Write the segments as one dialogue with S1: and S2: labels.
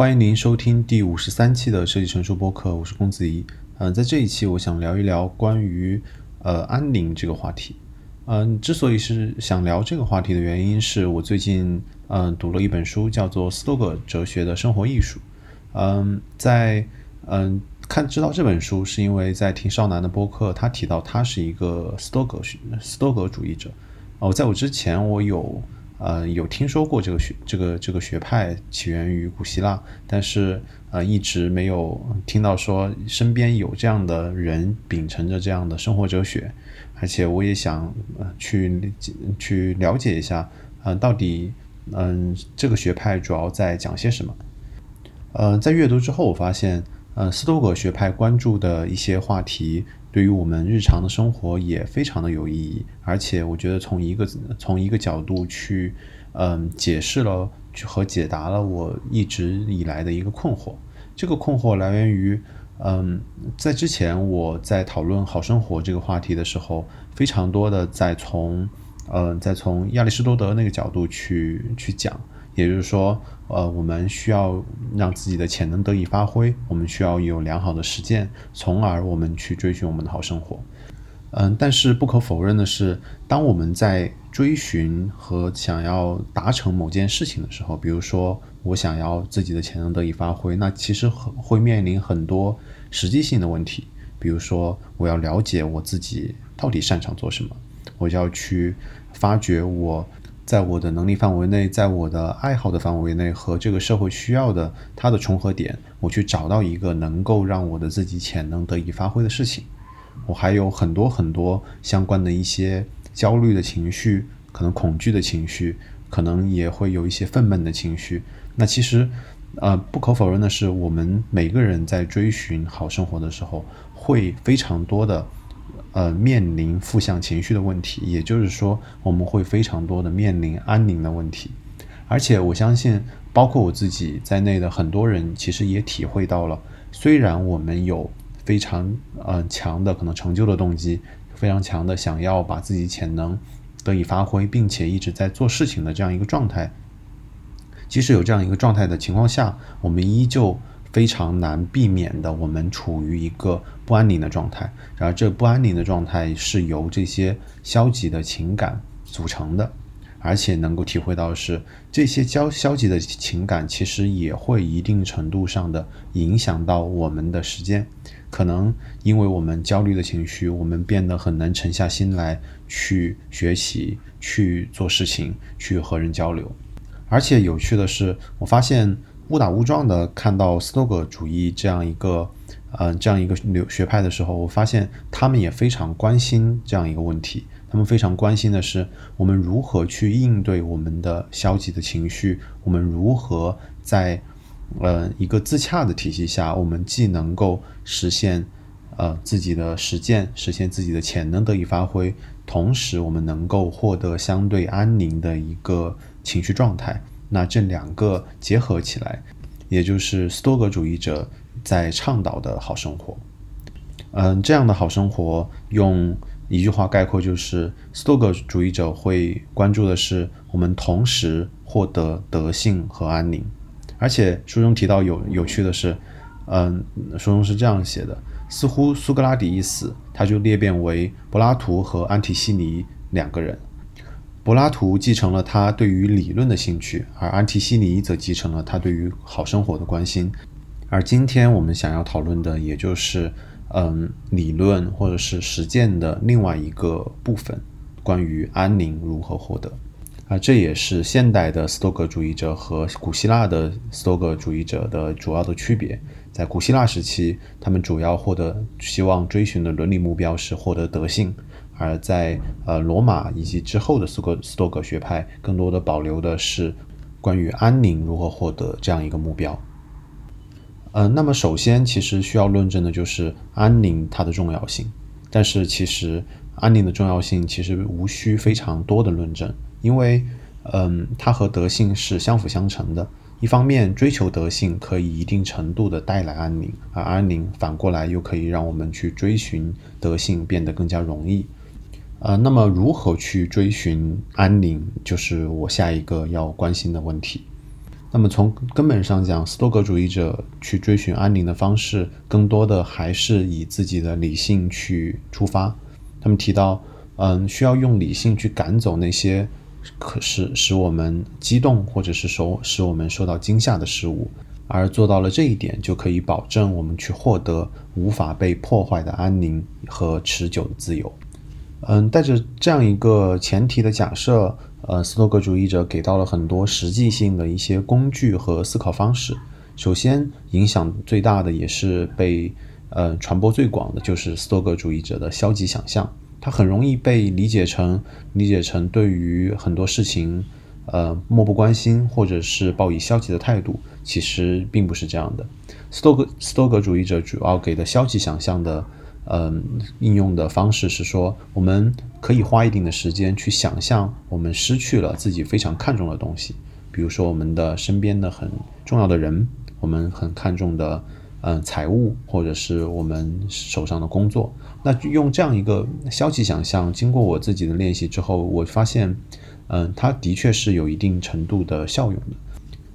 S1: 欢迎您收听第五十三期的设计成熟播客，我是公子怡。嗯，在这一期我想聊一聊关于呃安宁这个话题。嗯，之所以是想聊这个话题的原因，是我最近嗯读了一本书，叫做《斯多葛哲学的生活艺术》。嗯，在嗯看知道这本书，是因为在听少南的播客，他提到他是一个斯多葛斯多葛主义者。哦，在我之前我有。呃，有听说过这个学这个这个学派起源于古希腊，但是呃一直没有听到说身边有这样的人秉承着这样的生活哲学，而且我也想去去了解一下，嗯，到底嗯这个学派主要在讲些什么？呃，在阅读之后，我发现，呃，斯多葛学派关注的一些话题。对于我们日常的生活也非常的有意义，而且我觉得从一个从一个角度去，嗯，解释了和解答了我一直以来的一个困惑。这个困惑来源于，嗯，在之前我在讨论好生活这个话题的时候，非常多的在从，嗯，在从亚里士多德那个角度去去讲。也就是说，呃，我们需要让自己的潜能得以发挥，我们需要有良好的实践，从而我们去追寻我们的好生活。嗯，但是不可否认的是，当我们在追寻和想要达成某件事情的时候，比如说我想要自己的潜能得以发挥，那其实很会面临很多实际性的问题。比如说，我要了解我自己到底擅长做什么，我就要去发掘我。在我的能力范围内，在我的爱好的范围内和这个社会需要的它的重合点，我去找到一个能够让我的自己潜能得以发挥的事情。我还有很多很多相关的一些焦虑的情绪，可能恐惧的情绪，可能也会有一些愤懑的情绪。那其实，呃，不可否认的是，我们每个人在追寻好生活的时候，会非常多的。呃，面临负向情绪的问题，也就是说，我们会非常多的面临安宁的问题。而且，我相信，包括我自己在内的很多人，其实也体会到了，虽然我们有非常呃强的可能成就的动机，非常强的想要把自己潜能得以发挥，并且一直在做事情的这样一个状态，即使有这样一个状态的情况下，我们依旧。非常难避免的，我们处于一个不安宁的状态，然而这不安宁的状态是由这些消极的情感组成的，而且能够体会到是这些消消极的情感其实也会一定程度上的影响到我们的时间，可能因为我们焦虑的情绪，我们变得很难沉下心来去学习、去做事情、去和人交流，而且有趣的是，我发现。误打误撞的看到斯多葛主义这样一个，呃，这样一个流学派的时候，我发现他们也非常关心这样一个问题。他们非常关心的是，我们如何去应对我们的消极的情绪，我们如何在，呃，一个自洽的体系下，我们既能够实现，呃，自己的实践，实现自己的潜能得以发挥，同时我们能够获得相对安宁的一个情绪状态。那这两个结合起来，也就是斯多格主义者在倡导的好生活。嗯，这样的好生活，用一句话概括，就是斯多格主义者会关注的是我们同时获得德性和安宁。而且书中提到有有趣的是，嗯，书中是这样写的：似乎苏格拉底一死，他就裂变为柏拉图和安提西尼两个人。柏拉图继承了他对于理论的兴趣，而安提西尼则继承了他对于好生活的关心。而今天我们想要讨论的，也就是嗯，理论或者是实践的另外一个部分，关于安宁如何获得。啊，这也是现代的斯多葛主义者和古希腊的斯多葛主义者的主要的区别。在古希腊时期，他们主要获得希望追寻的伦理目标是获得德性。而在呃罗马以及之后的斯格斯多葛学派，更多的保留的是关于安宁如何获得这样一个目标。呃，那么首先其实需要论证的就是安宁它的重要性。但是其实安宁的重要性其实无需非常多的论证，因为嗯它和德性是相辅相成的。一方面追求德性可以一定程度的带来安宁，而安宁反过来又可以让我们去追寻德性变得更加容易。呃，那么如何去追寻安宁，就是我下一个要关心的问题。那么从根本上讲，斯多葛主义者去追寻安宁的方式，更多的还是以自己的理性去出发。他们提到，嗯，需要用理性去赶走那些可是使我们激动或者是受使我们受到惊吓的事物，而做到了这一点，就可以保证我们去获得无法被破坏的安宁和持久的自由。嗯，带着这样一个前提的假设。呃，斯托格主义者给到了很多实际性的一些工具和思考方式。首先，影响最大的也是被呃传播最广的，就是斯托格主义者的消极想象。它很容易被理解成理解成对于很多事情呃漠不关心，或者是抱以消极的态度。其实并不是这样的。斯托格斯托格主义者主要给的消极想象的。嗯，应用的方式是说，我们可以花一定的时间去想象我们失去了自己非常看重的东西，比如说我们的身边的很重要的人，我们很看重的嗯财务，或者是我们手上的工作。那用这样一个消极想象，经过我自己的练习之后，我发现，嗯，它的确是有一定程度的效用的。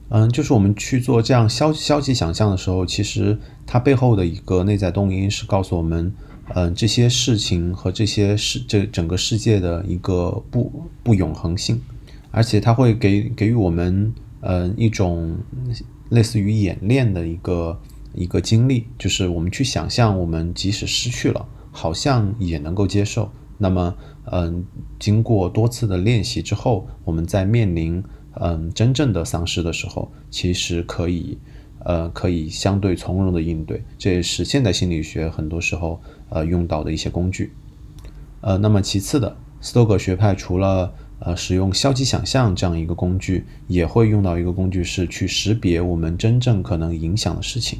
S1: 嗯，就是我们去做这样消消极想象的时候，其实它背后的一个内在动因是告诉我们，嗯，这些事情和这些世这整个世界的一个不不永恒性，而且它会给给予我们，嗯，一种类似于演练的一个一个经历，就是我们去想象，我们即使失去了，好像也能够接受。那么，嗯，经过多次的练习之后，我们在面临。嗯，真正的丧失的时候，其实可以，呃，可以相对从容的应对，这也是现代心理学很多时候呃用到的一些工具。呃，那么其次的，斯多葛学派除了呃使用消极想象这样一个工具，也会用到一个工具是去识别我们真正可能影响的事情，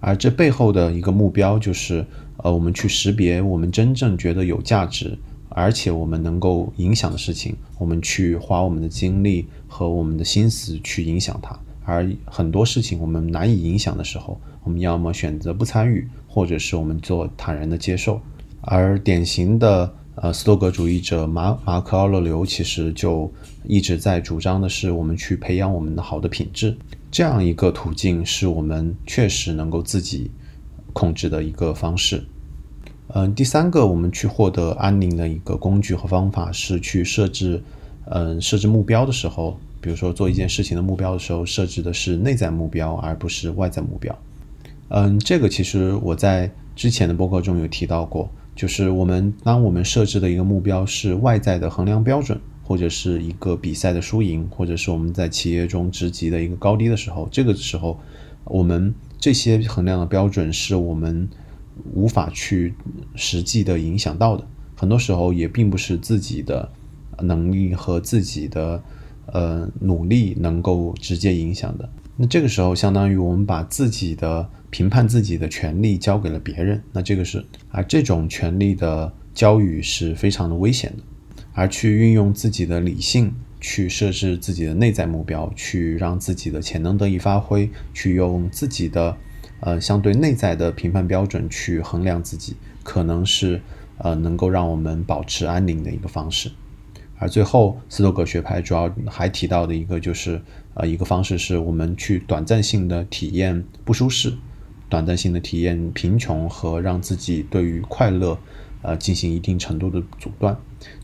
S1: 而这背后的一个目标就是，呃，我们去识别我们真正觉得有价值。而且我们能够影响的事情，我们去花我们的精力和我们的心思去影响它；而很多事情我们难以影响的时候，我们要么选择不参与，或者是我们做坦然的接受。而典型的呃斯多葛主义者马马克奥勒留其实就一直在主张的是，我们去培养我们的好的品质，这样一个途径是我们确实能够自己控制的一个方式。嗯，第三个我们去获得安宁的一个工具和方法是去设置，嗯，设置目标的时候，比如说做一件事情的目标的时候，设置的是内在目标而不是外在目标。嗯，这个其实我在之前的播客中有提到过，就是我们当我们设置的一个目标是外在的衡量标准，或者是一个比赛的输赢，或者是我们在企业中职级的一个高低的时候，这个时候我们这些衡量的标准是我们。无法去实际的影响到的，很多时候也并不是自己的能力和自己的呃努力能够直接影响的。那这个时候，相当于我们把自己的评判自己的权利交给了别人。那这个是，而这种权利的交予是非常的危险的。而去运用自己的理性去设置自己的内在目标，去让自己的潜能得以发挥，去用自己的。呃，相对内在的评判标准去衡量自己，可能是呃能够让我们保持安宁的一个方式。而最后，斯多葛学派主要还提到的一个就是呃一个方式，是我们去短暂性的体验不舒适，短暂性的体验贫穷和让自己对于快乐呃进行一定程度的阻断。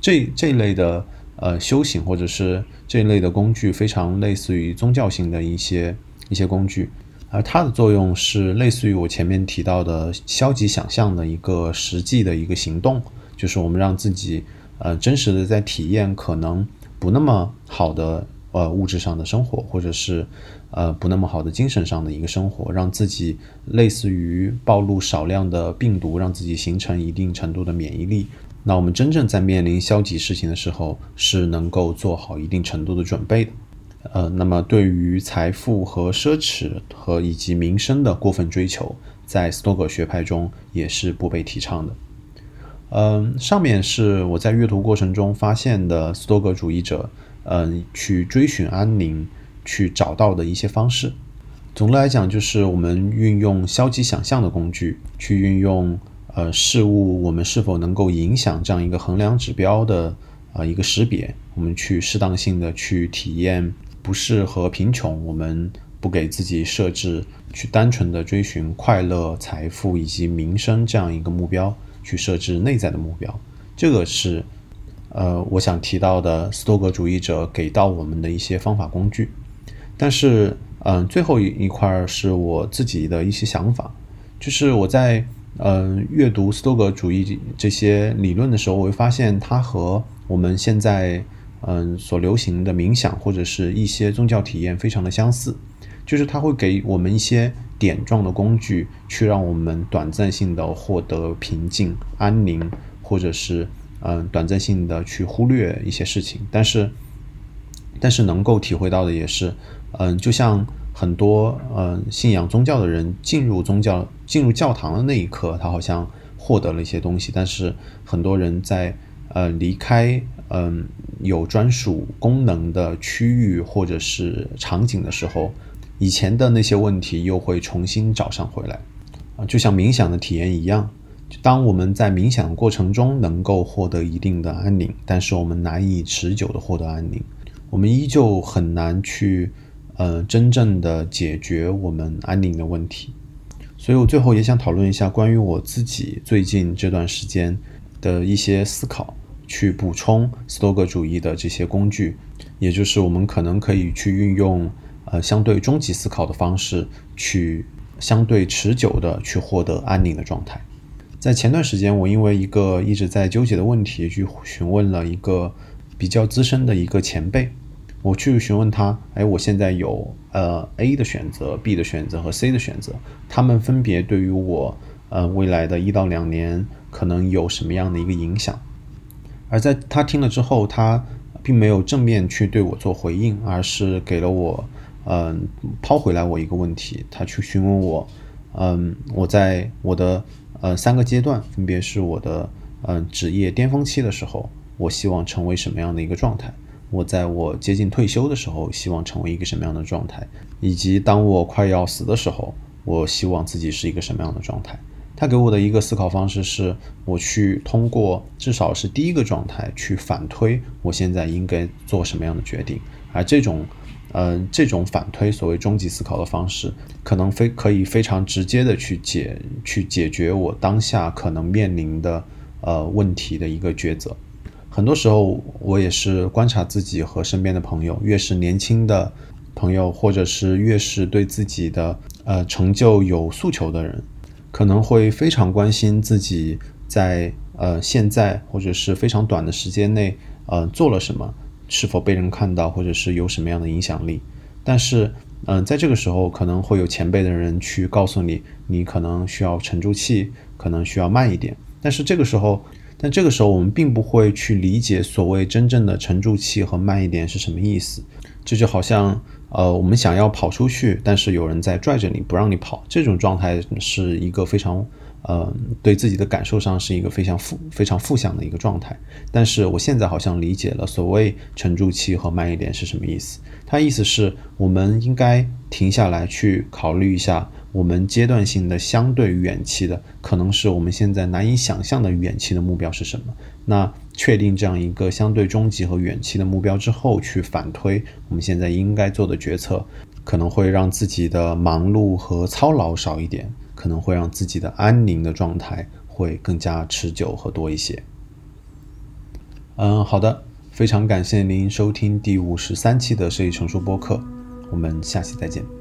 S1: 这这一类的呃修行或者是这一类的工具，非常类似于宗教性的一些一些工具。而它的作用是类似于我前面提到的消极想象的一个实际的一个行动，就是我们让自己呃真实的在体验可能不那么好的呃物质上的生活，或者是呃不那么好的精神上的一个生活，让自己类似于暴露少量的病毒，让自己形成一定程度的免疫力。那我们真正在面临消极事情的时候，是能够做好一定程度的准备的。呃，那么对于财富和奢侈和以及名声的过分追求，在斯多葛学派中也是不被提倡的。嗯，上面是我在阅读过程中发现的斯多葛主义者，嗯，去追寻安宁去找到的一些方式。总的来讲，就是我们运用消极想象的工具，去运用呃事物我们是否能够影响这样一个衡量指标的啊一个识别，我们去适当性的去体验。不适和贫穷，我们不给自己设置去单纯的追寻快乐、财富以及名声这样一个目标，去设置内在的目标。这个是，呃，我想提到的斯多格主义者给到我们的一些方法工具。但是，嗯，最后一一块是我自己的一些想法，就是我在嗯阅读斯多格主义这些理论的时候，我会发现它和我们现在。嗯，所流行的冥想或者是一些宗教体验非常的相似，就是它会给我们一些点状的工具，去让我们短暂性的获得平静、安宁，或者是嗯短暂性的去忽略一些事情。但是，但是能够体会到的也是，嗯，就像很多嗯信仰宗教的人进入宗教、进入教堂的那一刻，他好像获得了一些东西。但是很多人在呃离开。嗯，有专属功能的区域或者是场景的时候，以前的那些问题又会重新找上回来啊，就像冥想的体验一样。当我们在冥想的过程中能够获得一定的安宁，但是我们难以持久的获得安宁，我们依旧很难去呃真正的解决我们安宁的问题。所以我最后也想讨论一下关于我自己最近这段时间的一些思考。去补充斯多格主义的这些工具，也就是我们可能可以去运用呃相对终极思考的方式，去相对持久的去获得安宁的状态。在前段时间，我因为一个一直在纠结的问题，去询问了一个比较资深的一个前辈，我去询问他，哎，我现在有呃 A 的选择、B 的选择和 C 的选择，他们分别对于我呃未来的一到两年可能有什么样的一个影响？而在他听了之后，他并没有正面去对我做回应，而是给了我，嗯，抛回来我一个问题。他去询问我，嗯，我在我的呃三个阶段，分别是我的嗯职业巅峰期的时候，我希望成为什么样的一个状态；我在我接近退休的时候，希望成为一个什么样的状态；以及当我快要死的时候，我希望自己是一个什么样的状态。他给我的一个思考方式是，我去通过至少是第一个状态去反推我现在应该做什么样的决定，而这种，呃，这种反推所谓终极思考的方式，可能非可以非常直接的去解去解决我当下可能面临的呃问题的一个抉择。很多时候，我也是观察自己和身边的朋友，越是年轻的朋友，或者是越是对自己的呃成就有诉求的人。可能会非常关心自己在呃现在或者是非常短的时间内呃做了什么，是否被人看到，或者是有什么样的影响力。但是嗯，在这个时候可能会有前辈的人去告诉你，你可能需要沉住气，可能需要慢一点。但是这个时候，但这个时候我们并不会去理解所谓真正的沉住气和慢一点是什么意思。这就好像。呃，我们想要跑出去，但是有人在拽着你不让你跑，这种状态是一个非常，呃，对自己的感受上是一个非常负、非常负向的一个状态。但是我现在好像理解了所谓沉住气和慢一点是什么意思。它意思是我们应该停下来去考虑一下。我们阶段性的相对远期的，可能是我们现在难以想象的远期的目标是什么？那确定这样一个相对终极和远期的目标之后，去反推我们现在应该做的决策，可能会让自己的忙碌和操劳少一点，可能会让自己的安宁的状态会更加持久和多一些。嗯，好的，非常感谢您收听第五十三期的设计成熟播客，我们下期再见。